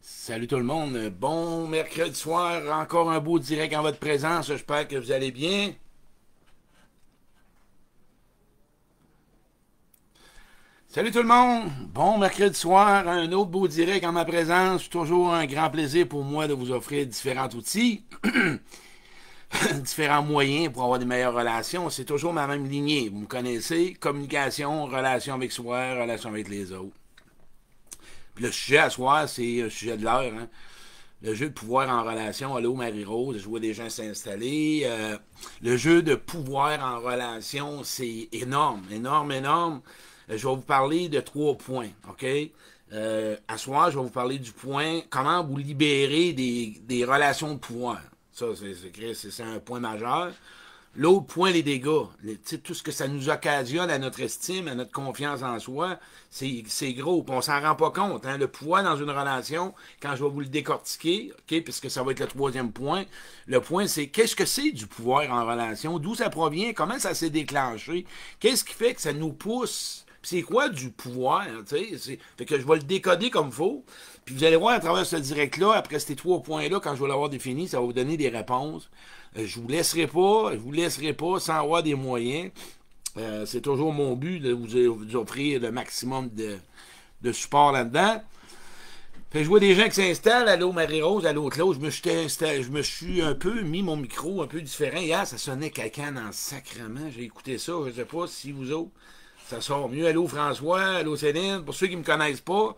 Salut tout le monde. Bon mercredi soir. Encore un beau direct en votre présence. J'espère que vous allez bien. Salut tout le monde. Bon mercredi soir. Un autre beau direct en ma présence. Toujours un grand plaisir pour moi de vous offrir différents outils. différents moyens pour avoir des meilleures relations. C'est toujours ma même lignée. Vous me connaissez. Communication, relation avec soi, relation avec les autres. Le sujet à soir, c'est le sujet de l'heure. Hein. Le jeu de pouvoir en relation. Allô, Marie-Rose, je vois des gens s'installer. Euh, le jeu de pouvoir en relation, c'est énorme, énorme, énorme. Euh, je vais vous parler de trois points, OK? Euh, à soir, je vais vous parler du point comment vous libérer des, des relations de pouvoir. Ça, c'est un point majeur. L'autre point, les dégâts. tout ce que ça nous occasionne à notre estime, à notre confiance en soi, c'est gros. on s'en rend pas compte. Hein. Le pouvoir dans une relation, quand je vais vous le décortiquer, puisque ça va être le troisième point, le point, c'est qu'est-ce que c'est du pouvoir en relation? D'où ça provient? Comment ça s'est déclenché? Qu'est-ce qui fait que ça nous pousse? C'est quoi du pouvoir? Fait que je vais le décoder comme faut. Puis vous allez voir à travers ce direct-là, après ces trois points-là, quand je vais l'avoir défini, ça va vous donner des réponses. Euh, je vous laisserai pas, je vous laisserai pas sans avoir des moyens. Euh, c'est toujours mon but de vous, offrir le maximum de, support là-dedans. je vois des gens qui s'installent, allô Marie-Rose, l'autre là, je me, suis un peu mis mon micro un peu différent. Hier, ça sonnait quelqu'un dans le sacrement. J'ai écouté ça, je ne sais pas si vous autres, ça sort mieux. Allô François, allô Céline. Pour ceux qui ne me connaissent pas,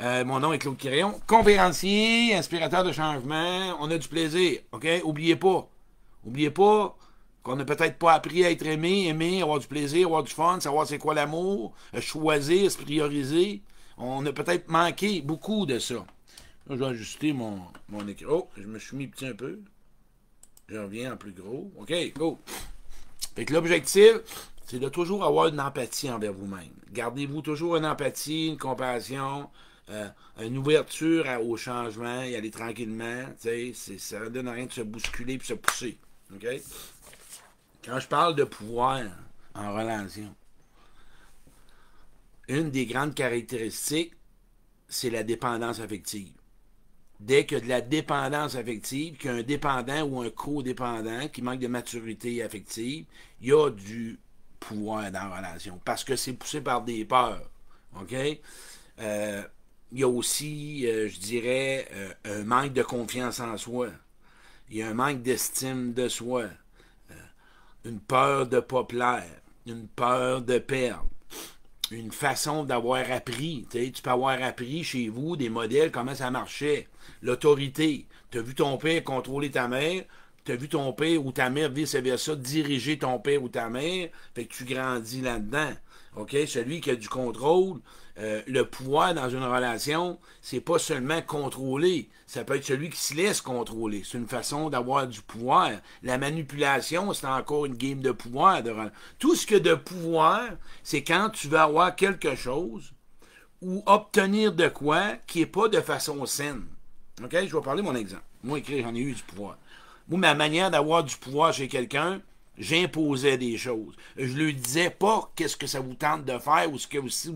euh, mon nom est Claude Quirion, conférencier, inspirateur de changement. On a du plaisir, OK? Oubliez pas, N'oubliez pas qu'on n'a peut-être pas appris à être aimé, aimer, avoir du plaisir, avoir du fun, savoir c'est quoi l'amour, euh, choisir, se prioriser. On a peut-être manqué beaucoup de ça. Là, je vais ajuster mon, mon écran. Oh, je me suis mis petit un peu. Je reviens en plus gros. OK, go. Fait que l'objectif, c'est de toujours avoir une empathie envers vous-même. Gardez-vous toujours une empathie, une compassion, euh, une ouverture au changement, y aller tranquillement. Ça ne donne rien de se bousculer et se pousser. Quand je parle de pouvoir en relation, une des grandes caractéristiques, c'est la dépendance affective. Dès qu'il y a de la dépendance affective, qu'il dépendant ou un codépendant qui manque de maturité affective, il y a du pouvoir dans la relation. Parce que c'est poussé par des peurs. OK? Euh, il y a aussi, euh, je dirais, euh, un manque de confiance en soi il y a un manque d'estime de soi, euh, une peur de ne pas plaire, une peur de perdre, une façon d'avoir appris. Tu peux avoir appris chez vous des modèles, comment ça marchait, l'autorité. Tu as vu ton père contrôler ta mère, tu as vu ton père ou ta mère, vice-versa, diriger ton père ou ta mère, fait que tu grandis là-dedans. Celui qui a du contrôle, euh, le pouvoir dans une relation, c'est pas seulement contrôler. Ça peut être celui qui se laisse contrôler. C'est une façon d'avoir du pouvoir. La manipulation, c'est encore une game de pouvoir. Tout ce que de pouvoir, c'est quand tu veux avoir quelque chose ou obtenir de quoi qui n'est pas de façon saine. OK? Je vais parler mon exemple. Moi, écrit, j'en ai eu du pouvoir. Moi, ma manière d'avoir du pouvoir chez quelqu'un, J'imposais des choses. Je lui disais pas qu'est-ce que ça vous tente de faire ou ce que si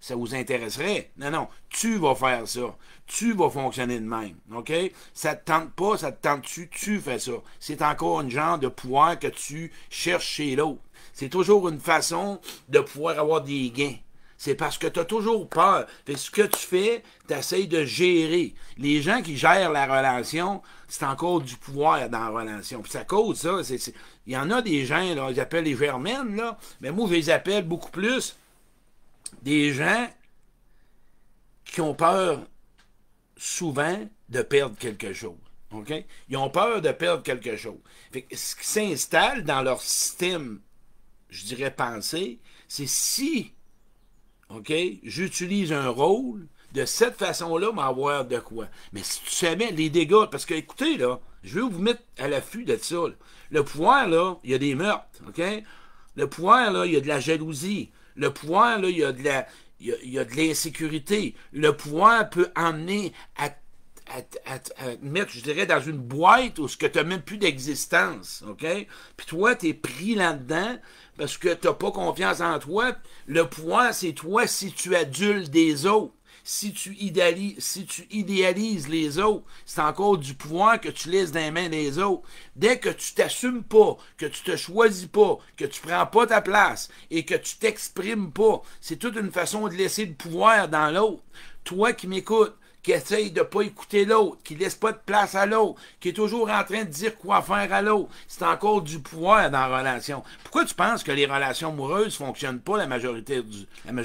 ça vous intéresserait. Non, non, tu vas faire ça. Tu vas fonctionner de même. OK? Ça te tente pas, ça te tente-tu, tu fais ça. C'est encore un genre de pouvoir que tu cherches chez l'autre. C'est toujours une façon de pouvoir avoir des gains c'est parce que tu as toujours peur. ce que tu fais, tu essaies de gérer. Les gens qui gèrent la relation, c'est encore du pouvoir dans la relation. Puis ça cause ça. Il y en a des gens, là, ils appellent les germaines, là, mais moi, je les appelle beaucoup plus des gens qui ont peur souvent de perdre quelque chose. Ils ont peur de perdre quelque chose. ce qui s'installe dans leur système, je dirais pensée, c'est si OK? J'utilise un rôle. De cette façon-là, m'avoir de quoi. Mais si tu savais les dégâts, parce que écoutez, là, je vais vous mettre à l'affût de ça. Le pouvoir, là, il y a des meurtres, OK? Le pouvoir, là, il y a de la jalousie. Le pouvoir, là, il y a de la. Il y a, de l'insécurité. Le pouvoir peut amener à, mettre, je dirais, dans une boîte où ce que tu n'as même plus d'existence. OK? Puis toi, tu es pris là-dedans parce que tu n'as pas confiance en toi. Le pouvoir, c'est toi si tu adules des autres. Si tu, idéalises, les autres, c'est encore du pouvoir que tu laisses dans les mains des autres. Dès que tu t'assumes pas, que tu te choisis pas, que tu prends pas ta place et que tu t'exprimes pas, c'est toute une façon de laisser le pouvoir dans l'autre. Toi qui m'écoutes, qui essaye de pas écouter l'autre, qui laisse pas de place à l'autre, qui est toujours en train de dire quoi faire à l'autre. C'est encore du pouvoir dans la relation. Pourquoi tu penses que les relations amoureuses fonctionnent pas la majorité du, la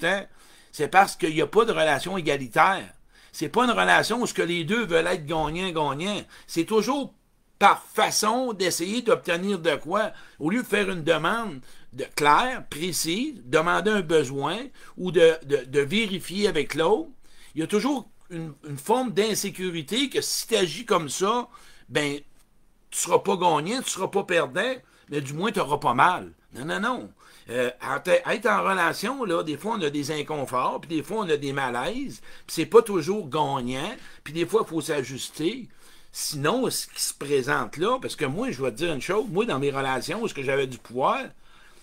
temps? C'est parce qu'il n'y a pas de relation égalitaire. C'est pas une relation où ce que les deux veulent être gagnant-gagnant. C'est toujours par façon d'essayer d'obtenir de quoi, au lieu de faire une demande de claire, précise, demander un besoin ou de vérifier avec l'autre, il y a toujours une, forme d'insécurité que si tu agis comme ça, ben, tu seras pas gagnant, tu seras pas perdant, mais du moins tu n'auras pas mal. Non, non, non. Euh, être en relation, là, des fois on a des inconforts, puis des fois on a des malaises, puis c'est pas toujours gagnant, puis des fois il faut s'ajuster. Sinon, ce qui se présente là, parce que moi, je dois te dire une chose, moi, dans mes relations, où ce que j'avais du pouvoir,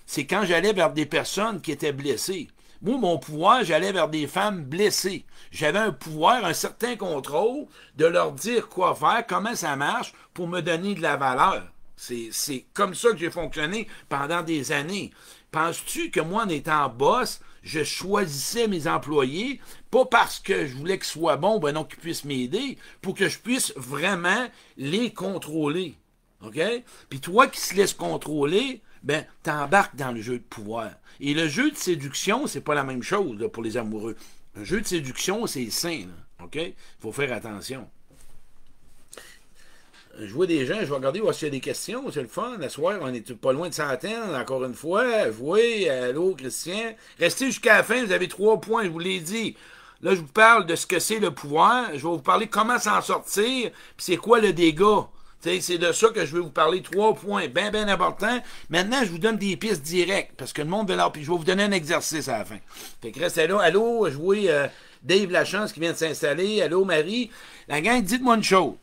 c'est quand j'allais vers des personnes qui étaient blessées. Moi, mon pouvoir, j'allais vers des femmes blessées. J'avais un pouvoir, un certain contrôle de leur dire quoi faire, comment ça marche pour me donner de la valeur. C'est comme ça que j'ai fonctionné pendant des années. Penses-tu que moi, en étant boss, je choisissais mes employés, pas parce que je voulais qu'ils soient bons, ben non, qu'ils puissent m'aider, pour que je puisse vraiment les contrôler. OK? Puis toi qui se laisses contrôler, ben, t'embarques dans le jeu de pouvoir. Et le jeu de séduction, c'est pas la même chose pour les amoureux. Un jeu de séduction, c'est sain. OK? Il faut faire attention. Je vois des gens, je vais regarder s'il y a des questions. C'est le fun. La soirée, on est pas loin de centaines, encore une fois. Jouez, allô, Christian. Restez jusqu'à la fin, vous avez trois points, je vous l'ai dit. Là, je vous parle de ce que c'est le pouvoir. Je vais vous parler comment s'en sortir, puis c'est quoi le dégât. C'est de ça que je vais vous parler. Trois points bien, bien importants. Maintenant, je vous donne des pistes directes parce que le monde veut là. Puis je vais vous donner un exercice à la fin. Fait que restez là. Allô, je euh, Dave Lachance qui vient de s'installer. Allô, Marie. La gang, dites-moi une chose.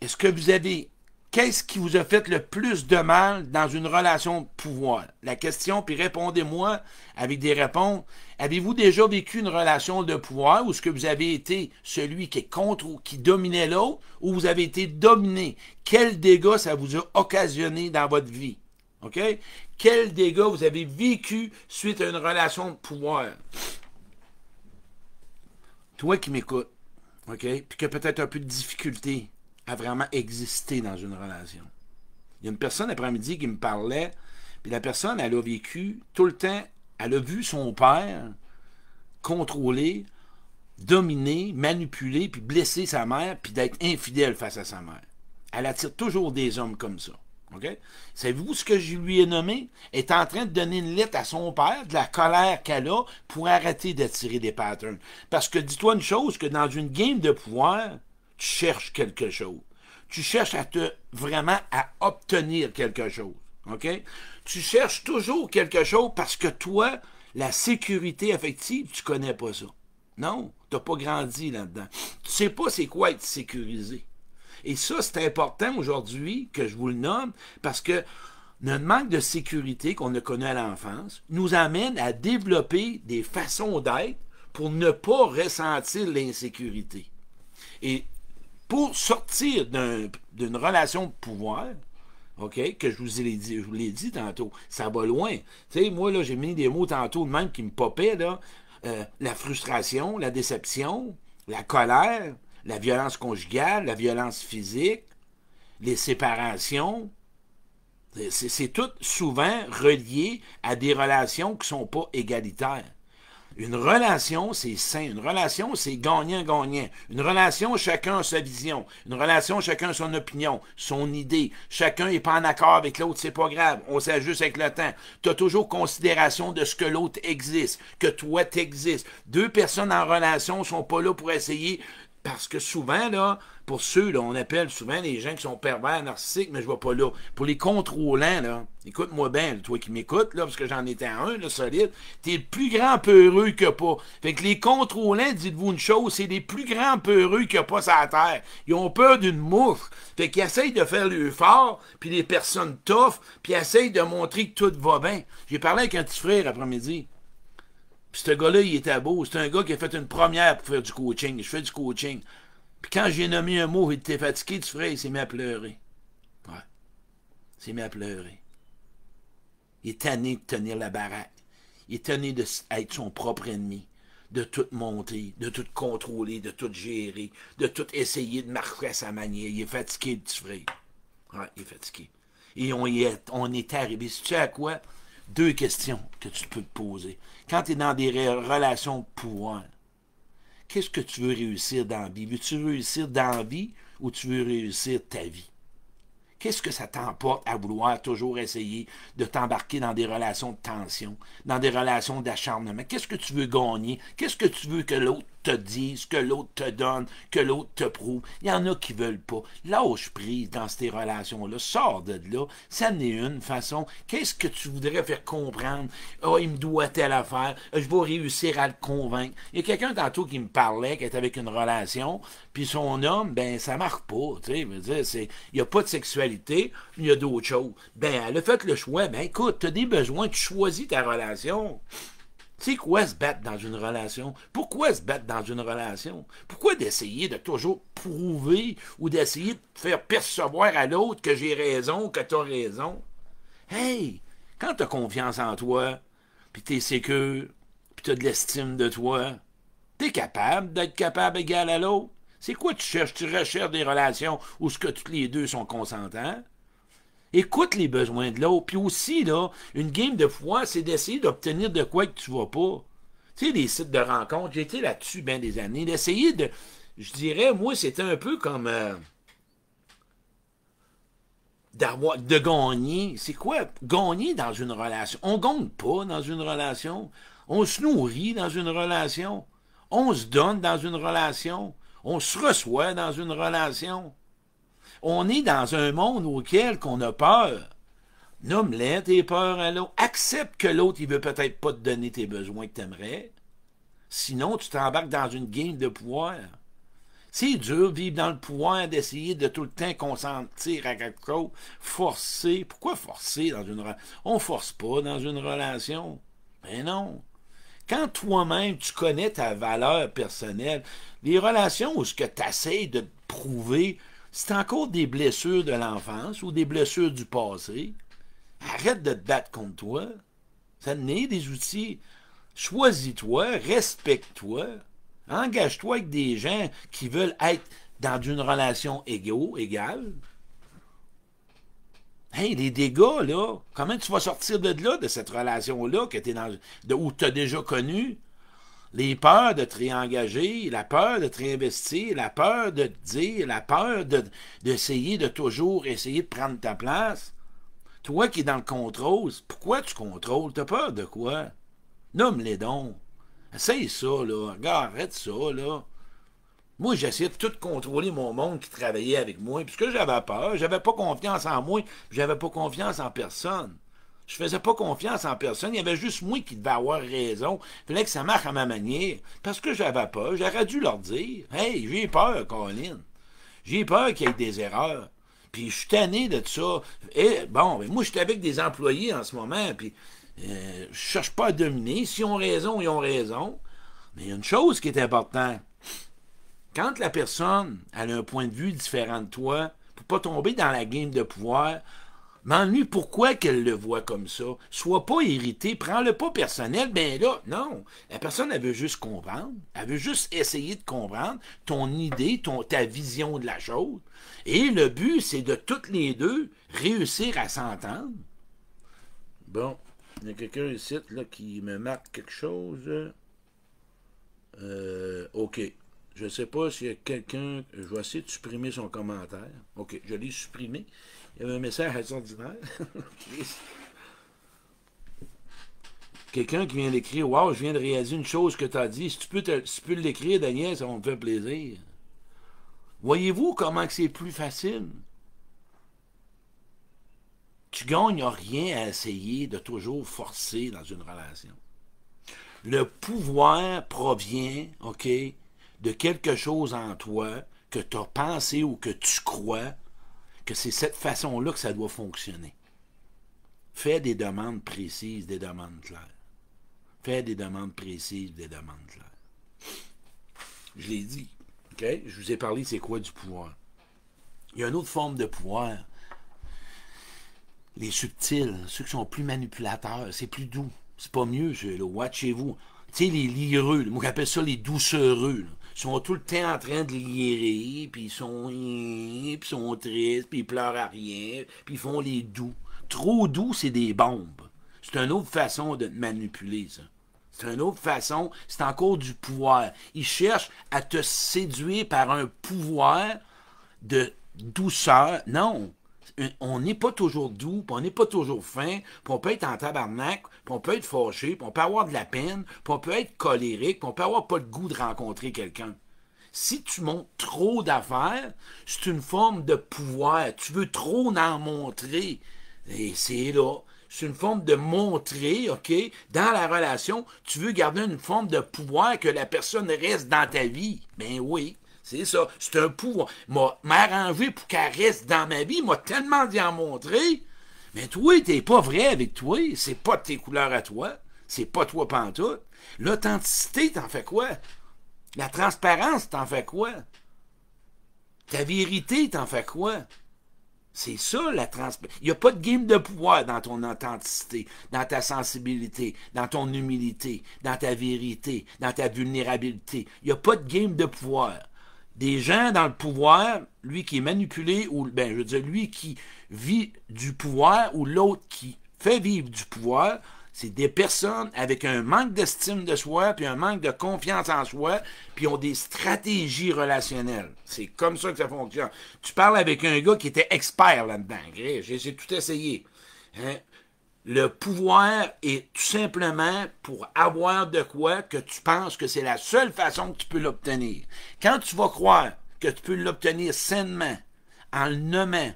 Est-ce que vous avez qu'est-ce qui vous a fait le plus de mal dans une relation de pouvoir? La question, puis répondez-moi avec des réponses. Avez-vous déjà vécu une relation de pouvoir où ce que vous avez été celui qui est contre ou qui dominait l'autre ou vous avez été dominé? Quel dégâts ça vous a occasionné dans votre vie? OK? Quel dégâts vous avez vécu suite à une relation de pouvoir? Toi qui m'écoutes, OK? Puis qui a peut-être un peu de difficulté à vraiment exister dans une relation. Il y a une personne après-midi qui me parlait, puis la personne, elle a vécu tout le temps, elle a vu son père contrôler, dominer, manipuler, puis blesser sa mère, puis d'être infidèle face à sa mère. Elle attire toujours des hommes comme ça. OK? Savez-vous ce que je lui ai nommé? Est en train de donner une lettre à son père, de la colère qu'elle a, pour arrêter d'attirer des patterns. Parce que dis-toi une chose, que dans une game de pouvoir, tu cherches quelque chose. Tu cherches à te vraiment à obtenir quelque chose. Tu cherches toujours quelque chose parce que toi, la sécurité affective, tu connais pas ça. Non, tu n'as pas grandi là-dedans. Tu sais pas c'est quoi être sécurisé. Et ça, c'est important aujourd'hui que je vous le nomme parce que notre manque de sécurité qu'on a connu à l'enfance nous amène à développer des façons d'être pour ne pas ressentir l'insécurité. Et pour sortir d'une relation de pouvoir, OK, que je vous l'ai dit, l'ai dit tantôt, ça va loin. Tu moi, là, j'ai mis des mots tantôt de même qui me popaient. Euh, la frustration, la déception, la colère, la violence conjugale, la violence physique, les séparations. C'est tout souvent relié à des relations qui ne sont pas égalitaires. Une relation, c'est sain. Une relation, c'est gagnant-gagnant. Une relation, chacun a sa vision. Une relation, chacun a son opinion, son idée. Chacun n'est pas en accord avec l'autre, c'est pas grave. On s'ajuste avec le temps. Tu as toujours considération de ce que l'autre existe, que toi t'existes. Deux personnes en relation sont pas là pour essayer parce que souvent, là, pour ceux, là, on appelle souvent les gens qui sont pervers, narcissiques, mais je vois pas là. Pour les contrôlants, là, écoute-moi bien, toi qui m'écoutes, là, parce que j'en étais un, là, solide, t'es le plus grand peureux que pas. Fait que les contrôlants, dites-vous une chose, c'est les plus grands peureux a pas sur la terre. Ils ont peur d'une mouche. Fait qu'ils essayent de faire le fort, puis les personnes tough, puis essayent de montrer que tout va bien. J'ai parlé avec un petit frère après-midi. Puis ce gars-là, il était beau. C'est un gars qui a fait une première pour faire du coaching. Je fais du coaching. Puis quand j'ai nommé un mot, il était fatigué, tu ferais, il s'est mis à pleurer. Ouais. Il s'est mis à pleurer. Il est tanné de tenir la baraque. Il est tanné d'être son propre ennemi. De tout monter, de tout contrôler, de tout gérer, de tout essayer de marcher à sa manière. Il est fatigué, petit frère. Ouais, il est fatigué. Et on, y est, on est arrivé. Tu sais à quoi? Deux questions que tu peux te poser. Quand tu es dans des relations de pouvoir, qu'est-ce que tu veux réussir dans la vie? Veux-tu réussir dans la vie ou tu veux réussir ta vie? Qu'est-ce que ça t'emporte à vouloir toujours essayer de t'embarquer dans des relations de tension, dans des relations d'acharnement? Qu'est-ce que tu veux gagner? Qu'est-ce que tu veux que l'autre te dise, que l'autre te donne, que l'autre te prouve? Il y en a qui veulent pas. Lâche prise dans ces relations-là. Sors de là. Ça n'est une façon. Qu'est-ce que tu voudrais faire comprendre? oh, il me doit telle affaire. Je vais réussir à le convaincre. Il y a quelqu'un tantôt qui me parlait, qui était avec une relation, puis son homme, ben, ça marche pas. Tu sais, il n'y a pas de sexualité il y a d'autres choses. Ben, elle a fait le choix. Ben, écoute, tu as des besoins, tu choisis ta relation. Sais quoi se battre dans une relation? Pourquoi se battre dans une relation? Pourquoi d'essayer de toujours prouver ou d'essayer de faire percevoir à l'autre que j'ai raison, que tu as raison? Hey, quand tu as confiance en toi, puis tu es sécure, puis tu as de l'estime de toi, tu es capable d'être capable égal à l'autre? C'est quoi tu cherches? Tu recherches des relations où ce que tous les deux sont consentants? Écoute les besoins de l'autre. Puis aussi, là, une game de foi, c'est d'essayer d'obtenir de quoi que tu vas pas. Tu sais, les sites de rencontres, j'ai été là-dessus bien des années. D'essayer de. Je dirais, moi, c'était un peu comme. Euh, d'avoir de gagner. C'est quoi? Gagner dans une relation? On gagne pas dans une relation. On se nourrit dans une relation. On se donne dans une relation. On se reçoit dans une relation. On est dans un monde auquel qu'on a peur. Nomme-les tes peurs à l'autre. Accepte que l'autre, il veut peut-être pas te donner tes besoins que tu aimerais. Sinon, tu t'embarques dans une game de pouvoir. C'est dur vivre dans le pouvoir, d'essayer de tout le temps consentir à quelque chose, forcer. Pourquoi forcer dans une relation? On force pas dans une relation. Mais non. Quand toi-même, tu connais ta valeur personnelle, les relations où ce que tu essaies de prouver, c'est encore des blessures de l'enfance ou des blessures du passé? Arrête de te battre contre toi. Ça n'est des outils. Choisis-toi, respecte-toi, engage-toi avec des gens qui veulent être dans une relation égaux, égale. Hey, les dégâts, là, comment tu vas sortir de là, de cette relation-là, que dans, de, où tu as déjà connu? Les peurs de te réengager, la peur de te réinvestir, la peur de te dire, la peur d'essayer de, toujours essayer de prendre ta place. Toi qui es dans le contrôle, pourquoi tu contrôles? T'as peur de quoi? Nomme les dons. Essaye ça, là. Regarde, arrête ça, là. Moi, j'essayais de tout contrôler mon monde qui travaillait avec moi, puisque j'avais peur, j'avais pas confiance en moi, j'avais pas confiance en personne. Je faisais pas confiance en personne, il y avait juste moi qui devais avoir raison. Il fallait que ça marche à ma manière, parce que j'avais peur, j'aurais dû leur dire, hey, j'ai peur, Colin. J'ai peur qu'il y ait des erreurs. Puis je suis tanné de ça. Et bon, ben, moi, je suis avec des employés en ce moment, puis euh, je cherche pas à dominer. S'ils ont raison, ils ont raison. Mais il y a une chose qui est importante quand la personne a un point de vue différent de toi, pour pas tomber dans la game de pouvoir, m'ennuie pourquoi qu'elle le voit comme ça? Sois pas irrité, prends-le pas personnel. Ben là, non. La personne, elle veut juste comprendre. Elle veut juste essayer de comprendre ton idée, ton, ta vision de la chose. Et le but, c'est de toutes les deux réussir à s'entendre. Bon, il y a quelqu'un ici qui me marque quelque chose. Euh, OK. Je ne sais pas s'il y a quelqu'un. Je vais essayer de supprimer son commentaire. OK, je l'ai supprimé. Il y avait un message extraordinaire. quelqu'un qui vient d'écrire Waouh, je viens de réaliser une chose que tu as dit. Si tu peux, peux l'écrire, Daniel, ça va me faire plaisir. Voyez-vous comment c'est plus facile? Tu gagnes rien à essayer de toujours forcer dans une relation. Le pouvoir provient, OK, de quelque chose en toi que tu as pensé ou que tu crois que c'est cette façon-là que ça doit fonctionner. Fais des demandes précises, des demandes claires. Fais des demandes précises, des demandes claires. Je l'ai dit. Je vous ai parlé, c'est quoi du pouvoir? Il y a une autre forme de pouvoir. Les subtils, ceux qui sont plus manipulateurs, c'est plus doux. C'est pas mieux, ceux-là. Watchez-vous. Tu sais, les lireux, moi j'appelle ça les doucereux. Sont tout le temps en train de lirer, puis ils sont, sont tristes, puis ils pleurent à rien, puis ils font les doux. Trop doux, c'est des bombes. C'est une autre façon de te manipuler, ça. C'est une autre façon, c'est encore du pouvoir. Ils cherchent à te séduire par un pouvoir de douceur. Non, on n'est pas toujours doux, on n'est pas toujours fin, puis on peut être en tabarnak, on peut être fâché, on peut avoir de la peine, on peut être colérique, puis on peut avoir pas le goût de rencontrer quelqu'un. Si tu montres trop d'affaires, c'est une forme de pouvoir. Tu veux trop en montrer. Et c'est là. C'est une forme de montrer, OK, dans la relation, tu veux garder une forme de pouvoir que la personne reste dans ta vie. Ben oui. C'est ça. C'est un pouvoir. M'a m'arranger pour qu'elle reste dans ma vie. M'a tellement dit en montrer. Mais toi, t'es pas vrai avec toi. C'est pas tes couleurs à toi. C'est pas toi pantoute. L'authenticité, t'en fais quoi? La transparence, t'en fais quoi? Ta vérité, t'en fais quoi? C'est ça la transparence. Il n'y a pas de game de pouvoir dans ton authenticité, dans ta sensibilité, dans ton humilité, dans ta vérité, dans ta vulnérabilité. Il n'y a pas de game de pouvoir des gens dans le pouvoir, lui qui est manipulé, ou ben, je veux dire, lui qui vit du pouvoir, ou l'autre qui fait vivre du pouvoir, c'est des personnes avec un manque d'estime de soi, puis un manque de confiance en soi, puis ont des stratégies relationnelles. C'est comme ça que ça fonctionne. Tu parles avec un gars qui était expert là-dedans. J'ai tout essayé. Hein? Le pouvoir est tout simplement pour avoir de quoi que tu penses que c'est la seule façon que tu peux l'obtenir. Quand tu vas croire que tu peux l'obtenir sainement, en le nommant,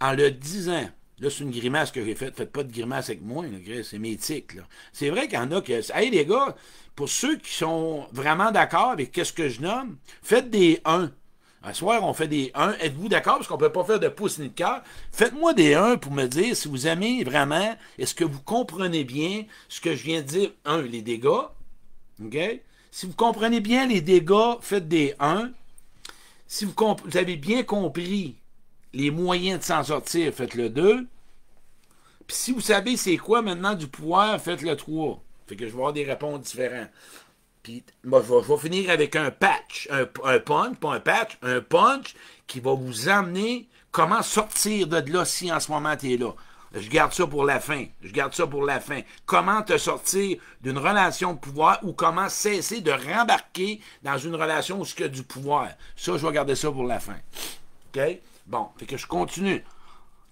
en le disant, là c'est une grimace que j'ai faite, faites pas de grimace avec moi, c'est tics. C'est vrai qu'il y en a que, hey les gars, pour ceux qui sont vraiment d'accord avec ce que je nomme, faites des 1. Un soir, on fait des 1. Êtes-vous d'accord? Parce qu'on ne peut pas faire de pouce ni de cœur. Faites-moi des 1 pour me dire si vous aimez vraiment, est-ce que vous comprenez bien ce que je viens de dire? 1, les dégâts. OK? Si vous comprenez bien les dégâts, faites des 1. Si vous, avez bien compris les moyens de s'en sortir, faites le 2. Puis si vous savez c'est quoi maintenant du pouvoir, faites le 3. Fait que je vais avoir des réponses différentes. Puis, moi, je, vais, finir avec un patch, un, punch, pas un patch, un punch qui va vous amener comment sortir de là si en ce moment tu es là. Je garde ça pour la fin. Je garde ça pour la fin. Comment te sortir d'une relation de pouvoir ou comment cesser de rembarquer dans une relation où il y a du pouvoir. Ça, je vais garder ça pour la fin. OK? Bon, fait que je continue.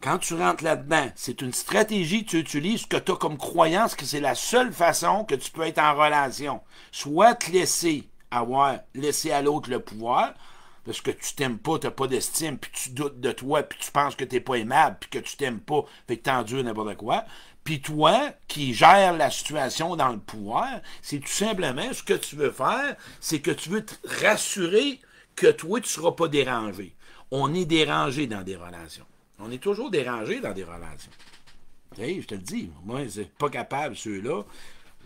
Quand tu rentres là-dedans, c'est une stratégie que tu utilises que tu as comme croyance que c'est la seule façon que tu peux être en relation. Soit te laisser avoir, laisser à l'autre le pouvoir, parce que tu t'aimes pas, tu n'as pas d'estime, puis tu doutes de toi, puis tu penses que tu n'es pas aimable, puis que tu t'aimes pas, fait que t'endures n'importe quoi. Puis toi, qui gères la situation dans le pouvoir, c'est tout simplement ce que tu veux faire, c'est que tu veux te rassurer que toi, tu seras pas dérangé. On est dérangé dans des relations. On est toujours dérangé dans des relations. je te le dis, moi, c'est pas capable, ceux-là.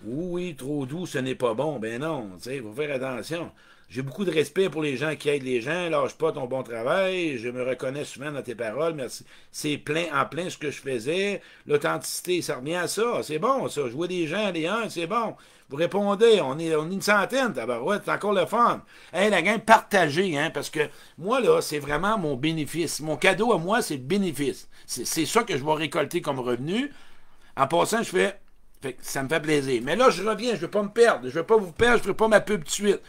Oui, trop doux, ce n'est pas bon. Ben non, il faut faire attention. J'ai beaucoup de respect pour les gens qui aident les gens. Lâche pas ton bon travail. Je me reconnais souvent dans tes paroles. Merci. C'est plein, en plein ce que je faisais. L'authenticité, ça revient à ça. C'est bon, ça. Jouer des gens, les uns, c'est bon. Vous répondez, on est, on est une centaine. Ouais, c'est encore le fun. Hey, la gang, partagez, hein, parce que moi, là, c'est vraiment mon bénéfice. Mon cadeau à moi, c'est le bénéfice. C'est ça que je vais récolter comme revenu. En passant, je fais, ça me fait plaisir. Mais là, je reviens, je ne veux pas me perdre. Je ne veux pas vous perdre, je ne veux pas ma pub de suite.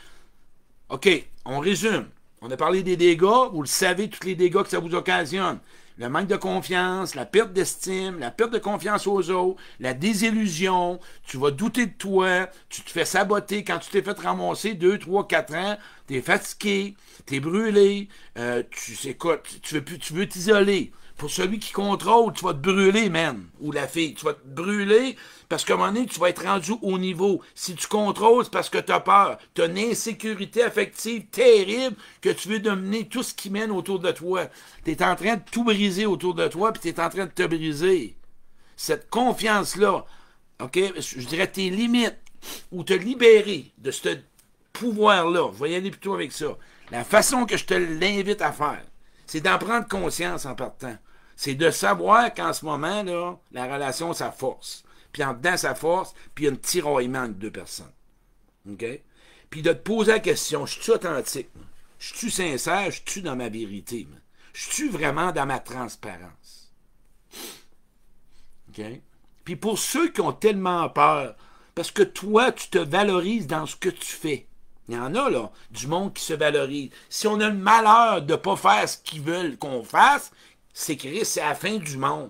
OK, on résume. On a parlé des dégâts, vous le savez, tous les dégâts que ça vous occasionne. Le manque de confiance, la perte d'estime, la perte de confiance aux autres, la désillusion, tu vas douter de toi, tu te fais saboter quand tu t'es fait ramasser 2, 3, 4 ans, tu es fatigué, tu es brûlé, euh, tu, tu veux, tu veux t'isoler pour celui qui contrôle, tu vas te brûler, man. Ou la fille, tu vas te brûler parce qu'à un moment donné, tu vas être rendu au niveau. Si tu contrôles, c'est parce que tu as peur. Tu as une insécurité affective terrible que tu veux dominer tout ce qui mène autour de toi. Tu es en train de tout briser autour de toi, puis tu es en train de te briser. Cette confiance-là, OK, je dirais tes limites, ou te libérer de ce pouvoir-là, je vais y aller plutôt avec ça. La façon que je te l'invite à faire, c'est d'en prendre conscience en partant. C'est de savoir qu'en ce moment, là, la relation, ça force. Puis en dedans, ça force, puis il y a un tiraillement de deux personnes. OK? Puis de te poser la question, je suis authentique? Je suis sincère? Je suis dans ma vérité? Je suis vraiment dans ma transparence? OK? Puis pour ceux qui ont tellement peur, parce que toi, tu te valorises dans ce que tu fais. Il y en a, là, du monde qui se valorise. Si on a le malheur de ne pas faire ce qu'ils veulent qu'on fasse, c'est que c'est la fin du monde.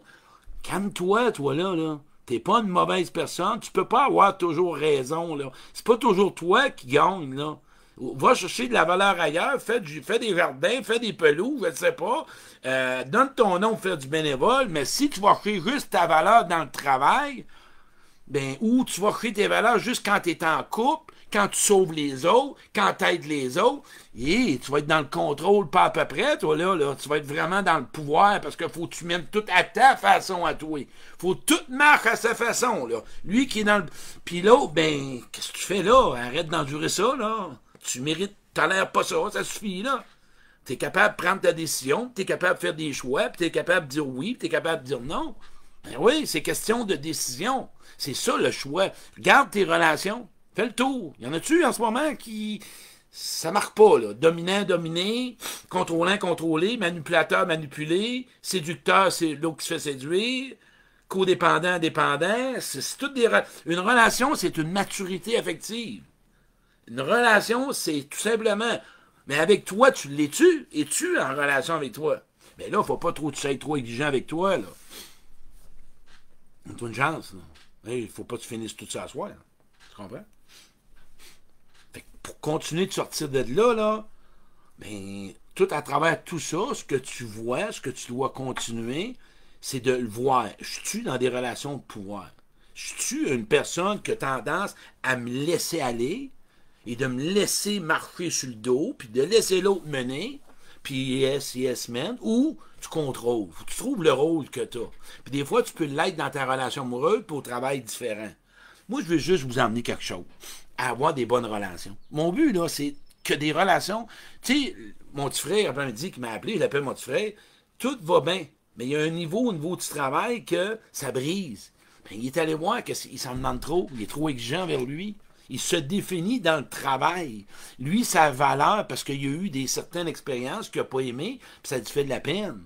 Calme-toi, toi, là, là. T'es pas une mauvaise personne. Tu peux pas avoir toujours raison, là. C'est pas toujours toi qui gagne, là. Va chercher de la valeur ailleurs, fais, des jardins, fais des pelouses, je ne sais pas. Euh, donne ton nom pour faire du bénévole, mais si tu vas chercher juste ta valeur dans le travail, ben, ou tu vas chercher tes valeurs juste quand tu es en couple, quand tu sauves les autres, quand tu aides les autres, tu vas être dans le contrôle pas à peu près, toi, là, là. Tu vas être vraiment dans le pouvoir parce qu'il faut que tu mènes tout à ta façon à toi. faut que tout marche à sa façon, là. Lui qui est dans le. Puis l'autre, ben, qu'est-ce que tu fais là? Arrête d'endurer ça, là. Tu mérites, l'air pas ça, ça suffit, là. Tu es capable de prendre ta décision, tu es capable de faire des choix, puis tu es capable de dire oui, tu es capable de dire non. Ben oui, c'est question de décision. C'est ça le choix. Garde tes relations. Fais le tour. Y en a-tu en ce moment qui. Ça marque pas, là? Dominant, dominé, contrôlant, contrôlé, manipulateur, manipulé, séducteur, c'est l'autre qui se fait séduire, codépendant, dépendant. C'est toutes des. Une relation, c'est une maturité affective. Une relation, c'est tout simplement. Mais avec toi, tu l'es-tu? Es-tu en relation avec toi? Mais là, faut pas trop être trop exigeant avec toi, là. Donne-toi une chance, là. Il faut pas que tu finisses tout ça à soi. Tu comprends? Pour continuer de sortir de là, là, ben, tout à travers tout ça, ce que tu vois, ce que tu dois continuer, c'est de le voir. Je suis dans des relations de pouvoir. Je suis une personne qui a tendance à me laisser aller et de me laisser marcher sur le dos, puis de laisser l'autre mener, puis yes, yes, man, ou tu contrôles. tu trouves le rôle que tu as. Puis des fois, tu peux l'être dans ta relation amoureuse, au travail différent. Moi, je veux juste vous emmener quelque chose à avoir des bonnes relations. Mon but, là, c'est que des relations. Tu sais, mon petit frère, après-midi, qui m'a appelé, je l'appelle mon petit frère, tout va bien. Mais il y a un niveau au niveau du travail que ça brise. Ben, il est allé voir qu'il s'en demande trop, il est trop exigeant vers lui. Il se définit dans le travail. Lui, sa valeur, parce qu'il a eu des certaines expériences qu'il n'a pas aimées, puis ça lui fait de la peine.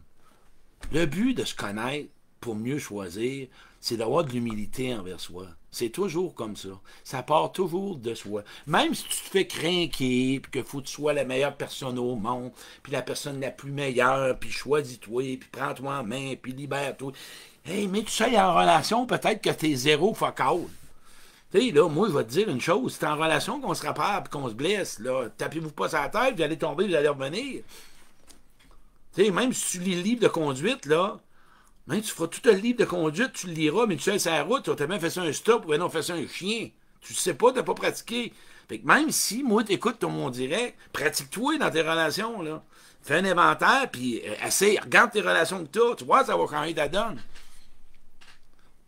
Le but de se connaître pour mieux choisir, c'est d'avoir de l'humilité envers soi. C'est toujours comme ça. Ça part toujours de soi. Même si tu te fais craquer, puis qu'il faut que tu sois la meilleure personne au monde, puis la personne la plus meilleure, puis choisis-toi, puis prends-toi en main, puis libère-toi. Mais tu sais, en relation, peut-être que t'es zéro fuck Tu sais, là, moi, je vais te dire une chose. C'est en relation qu'on se rappelle puis qu'on se blesse. Là, tapez-vous pas sur la tête, vous allez tomber, vous allez revenir. Tu sais, même si tu lis le de conduite, là, mais tu feras tout le livre de conduite, tu le liras, mais tu sais, c'est la route, tu as même fait ça un stop, ou non, fait ça un chien. Tu sais pas, tu n'as pas pratiqué. Fait que même si, moi, t'écoutes ton mon direct, pratique-toi dans tes relations, là. Fais un inventaire, puis euh, essaye, regarde tes relations que tu as, tu vois, ça va changer ta donne.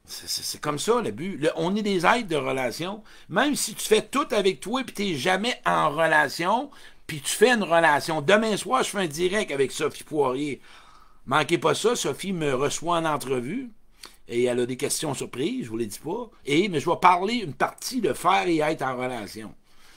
C'est comme ça, le but. on est des aides de relation. Même si tu fais tout avec toi, puis tu n'es jamais en relation, puis tu fais une relation. Demain soir, je fais un direct avec Sophie Poirier. Manquez pas ça, Sophie me reçoit en entrevue et elle a des questions surprises, je vous l'ai dit pas. Et, mais je vais parler une partie de faire et être en relation.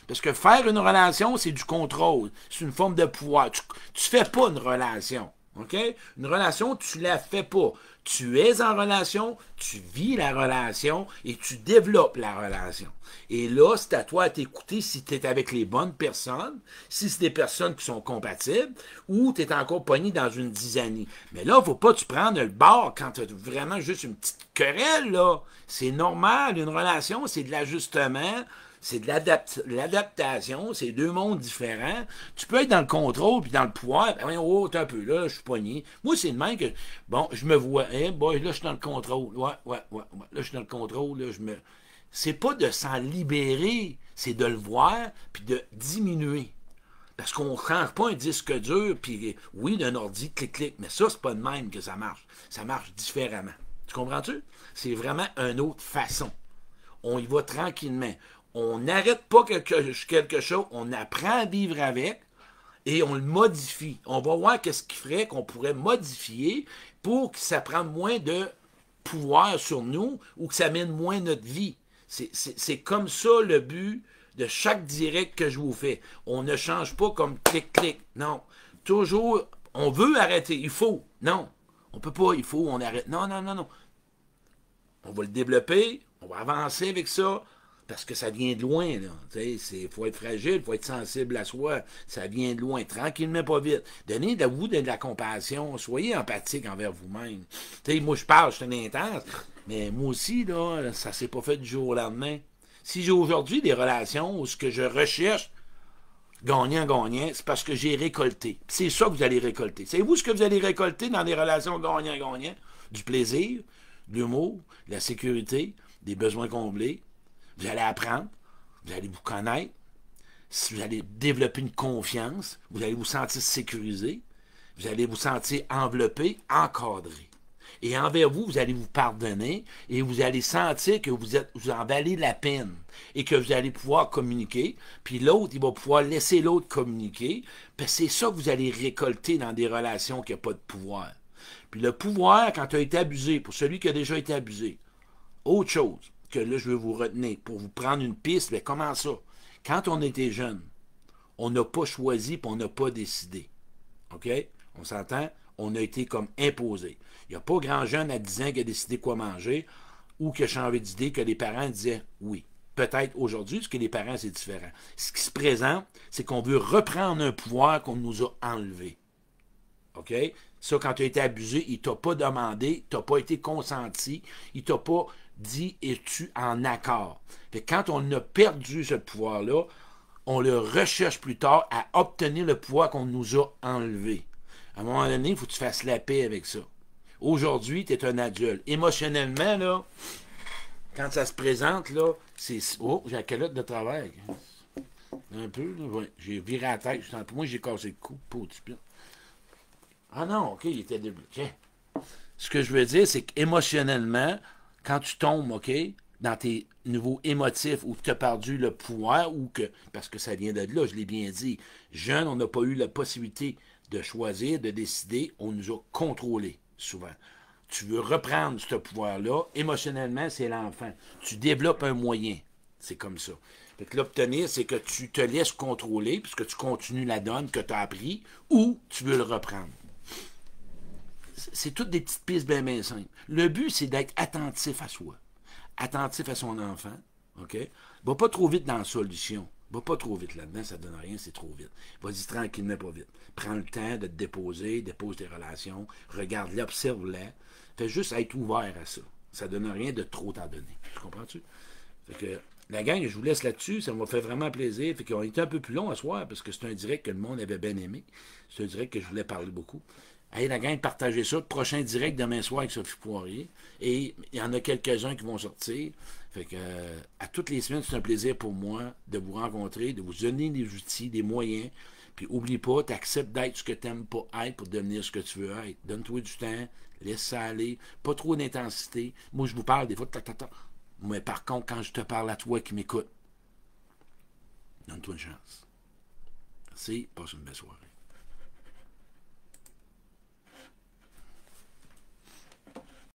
Parce que faire une relation, c'est du contrôle. C'est une forme de pouvoir. Tu ne fais pas une relation. OK? Une relation, tu la fais pas. Tu es en relation, tu vis la relation et tu développes la relation. Et là, c'est à toi de t'écouter si tu es avec les bonnes personnes, si c'est des personnes qui sont compatibles, ou tu es encore pogné dans une dizaine. Mais là, il ne faut pas tu prendre le bord quand tu as vraiment juste une petite querelle, là. C'est normal, une relation, c'est de l'ajustement, c'est de l'adaptation, c'est deux mondes différents. Tu peux être dans le contrôle puis dans le pouvoir. Ben, oh, un peu, là, je suis poigné. Moi, c'est le même que, bon, je me vois, hein, boy, là, je suis dans le contrôle. Ouais, ouais, ouais, Là, je suis dans le contrôle, là, je me. C'est pas de s'en libérer, c'est de le voir puis de diminuer. Parce qu'on ne change pas un disque dur, puis oui, d'un ordi, clic-clic, mais ça, c'est pas de même que ça marche. Ça marche différemment. Tu comprends-tu? C'est vraiment une autre façon. On y va tranquillement On n'arrête pas quelque, chose, on apprend à vivre avec et on le modifie. On va voir qu'est-ce qui ferait qu'on pourrait modifier pour que ça prenne moins de pouvoir sur nous ou que ça mène moins notre vie. C'est comme ça le but de chaque direct que je vous fais. On ne change pas comme clic-clic. Non. Toujours, on veut arrêter. Il faut. Non. On peut pas. Il faut. On arrête. Non, non, non, non. On va le développer. On va avancer avec ça parce que ça vient de loin. Il faut être fragile, il faut être sensible à soi. Ça vient de loin, tranquillement, pas vite. Donnez de vous de la compassion. Soyez empathique envers vous-même. Moi, je parle, je suis intense, mais moi aussi, là, ça s'est pas fait du jour au lendemain. Si j'ai aujourd'hui des relations où ce que je recherche, gagnant-gagnant, c'est parce que j'ai récolté. C'est ça que vous allez récolter. Savez-vous ce que vous allez récolter dans des relations gagnant-gagnant? Du plaisir, de l'humour, de la sécurité, des besoins comblés, vous allez apprendre, vous allez vous connaître, vous allez développer une confiance, vous allez vous sentir sécurisé, vous allez vous sentir enveloppé, encadré. Et envers vous, vous allez vous pardonner et vous allez sentir que vous, êtes, vous en valez la peine et que vous allez pouvoir communiquer. Puis l'autre, il va pouvoir laisser l'autre communiquer. Puis c'est ça que vous allez récolter dans des relations qui n'ont pas de pouvoir. Puis le pouvoir, quand tu as été abusé, pour celui qui a déjà été abusé, autre chose que là, je veux vous retenir pour vous prendre une piste. Mais comment ça? Quand on était jeune, on n'a pas choisi et on n'a pas décidé. OK? On s'entend? On a été comme imposé. Il n'y a pas grand jeune à 10 ans qui a décidé quoi manger ou qui a changé d'idée que les parents disaient oui. Peut-être aujourd'hui, parce que les parents, c'est différent. Ce qui se présente, c'est qu'on veut reprendre un pouvoir qu'on nous a enlevé. OK? Ça, quand tu as été abusé, il ne t'a pas demandé, tu n'as pas été consenti, il t'a pas dit es-tu en accord? quand on a perdu ce pouvoir-là, on le recherche plus tard à obtenir le pouvoir qu'on nous a enlevé. À un moment donné, il faut que tu fasses la paix avec ça. Aujourd'hui, tu es un adulte. Émotionnellement, là, quand ça se présente, là, c'est. Oh, j'ai la calotte de travail. Un peu, là, J'ai viré la tête. Moi, j'ai cassé le cou. Pas Ah non, OK, il était débloqué. Ce que je veux dire, c'est qu'émotionnellement, quand tu tombes, OK, dans tes niveaux émotifs où tu as perdu le pouvoir ou que, parce que ça vient de là, je l'ai bien dit, jeune, on n'a pas eu la possibilité de choisir, de décider, on nous a contrôlés souvent. Tu veux reprendre ce pouvoir-là, émotionnellement, c'est l'enfant. Tu développes un moyen. C'est comme ça. l'obtenir, c'est que tu te laisses contrôler, puisque tu continues la donne que tu as appris, ou tu veux le reprendre c'est toutes des petites pistes bien, bien simples. Le but, c'est d'être attentif à soi, attentif à son enfant. OK? Va pas trop vite dans la solution. Va pas trop vite là-dedans, ça ne donne rien, c'est trop vite. Vas-y tranquillement, pas vite. Prends le temps de te déposer, dépose tes relations, regarde-les, observe-les. Fais juste être ouvert à ça. Ça ne donne rien de trop t'en donner. Tu comprends-tu? Fait que la gang, je vous laisse là-dessus. Ça m'a fait vraiment plaisir. Fait qu'on était un peu plus long à soir parce que c'est un direct que le monde avait bien aimé. C'est un direct que je voulais parler beaucoup. Hey, la gang, partagez ça. Prochain direct demain soir avec Sophie Poirier. Et il y en a quelques-uns qui vont sortir. Fait que, à toutes les semaines, c'est un plaisir pour moi de vous rencontrer, de vous donner des outils, des moyens. Puis oublie pas, tu acceptes d'être ce que tu n'aimes pas être pour devenir ce que tu veux être. Donne-toi du temps, laisse ça aller. Pas trop d'intensité. Moi, je vous parle des fois, mais par contre, quand je te parle à toi qui m'écoute, donne-toi une chance. Merci, passe une belle soirée.